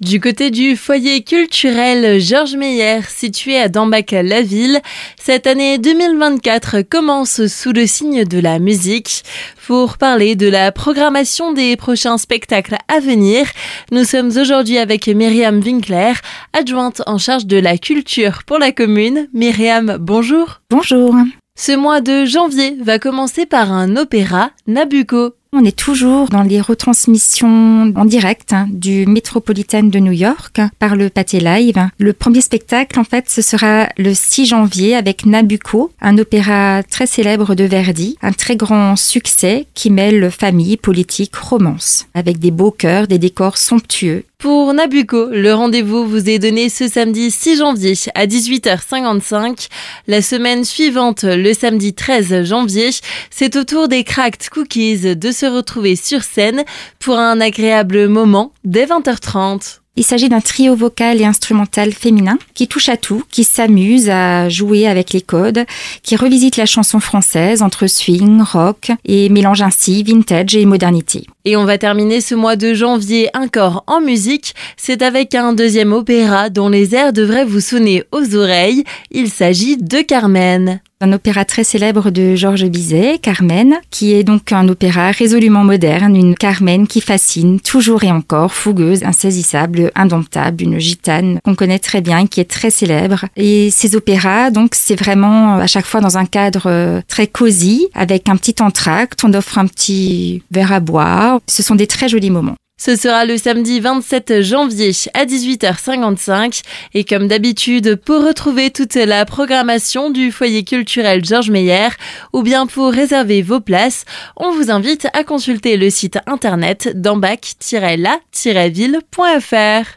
Du côté du foyer culturel Georges Meyer, situé à Dambach-la-Ville, cette année 2024 commence sous le signe de la musique. Pour parler de la programmation des prochains spectacles à venir, nous sommes aujourd'hui avec Myriam Winkler, adjointe en charge de la culture pour la commune. Myriam, bonjour. Bonjour. Ce mois de janvier va commencer par un opéra, Nabucco. On est toujours dans les retransmissions en direct hein, du Metropolitan de New York par le Pâté Live. Le premier spectacle, en fait, ce sera le 6 janvier avec Nabucco, un opéra très célèbre de Verdi, un très grand succès qui mêle famille, politique, romance, avec des beaux chœurs, des décors somptueux pour Nabucco, le rendez-vous vous est donné ce samedi 6 janvier à 18h55. La semaine suivante, le samedi 13 janvier, c'est au tour des Cracked Cookies de se retrouver sur scène pour un agréable moment dès 20h30. Il s'agit d'un trio vocal et instrumental féminin qui touche à tout, qui s'amuse à jouer avec les codes, qui revisite la chanson française entre swing, rock et mélange ainsi vintage et modernité. Et on va terminer ce mois de janvier encore en musique. C'est avec un deuxième opéra dont les airs devraient vous sonner aux oreilles. Il s'agit de Carmen un opéra très célèbre de Georges Bizet, Carmen, qui est donc un opéra résolument moderne, une Carmen qui fascine toujours et encore, fougueuse, insaisissable, indomptable, une gitane qu'on connaît très bien, qui est très célèbre. Et ces opéras, donc, c'est vraiment à chaque fois dans un cadre euh, très cosy, avec un petit entracte, on offre un petit verre à boire. Ce sont des très jolis moments. Ce sera le samedi 27 janvier à 18h55 et comme d'habitude pour retrouver toute la programmation du foyer culturel Georges Meyer ou bien pour réserver vos places, on vous invite à consulter le site internet d'ambac-la-ville.fr.